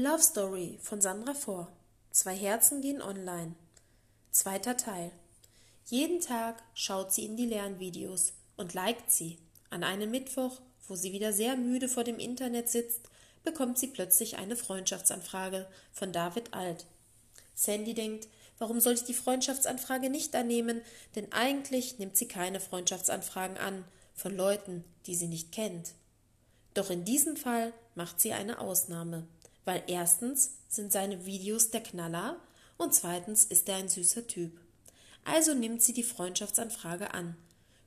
Love Story von Sandra Vor. Zwei Herzen gehen online. Zweiter Teil. Jeden Tag schaut sie in die Lernvideos und liked sie. An einem Mittwoch, wo sie wieder sehr müde vor dem Internet sitzt, bekommt sie plötzlich eine Freundschaftsanfrage von David Alt. Sandy denkt, warum soll ich die Freundschaftsanfrage nicht annehmen, denn eigentlich nimmt sie keine Freundschaftsanfragen an von Leuten, die sie nicht kennt. Doch in diesem Fall macht sie eine Ausnahme, weil erstens sind seine Videos der Knaller und zweitens ist er ein süßer Typ. Also nimmt sie die Freundschaftsanfrage an.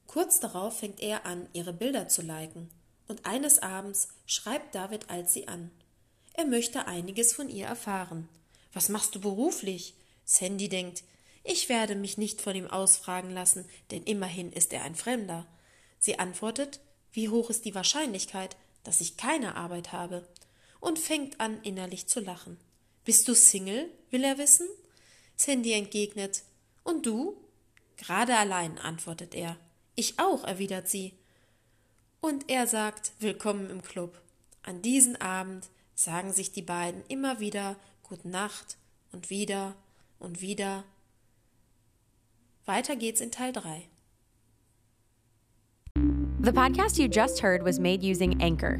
Kurz darauf fängt er an, ihre Bilder zu liken. Und eines Abends schreibt David Alzi an. Er möchte einiges von ihr erfahren. Was machst du beruflich? Sandy denkt, ich werde mich nicht von ihm ausfragen lassen, denn immerhin ist er ein Fremder. Sie antwortet, wie hoch ist die Wahrscheinlichkeit, dass ich keine Arbeit habe? Und fängt an, innerlich zu lachen. Bist du Single? will er wissen. Sandy entgegnet, und du? Gerade allein, antwortet er. Ich auch, erwidert sie. Und er sagt, willkommen im Club. An diesem Abend sagen sich die beiden immer wieder Gute Nacht und wieder und wieder. Weiter geht's in Teil 3. The podcast you just heard was made using Anchor.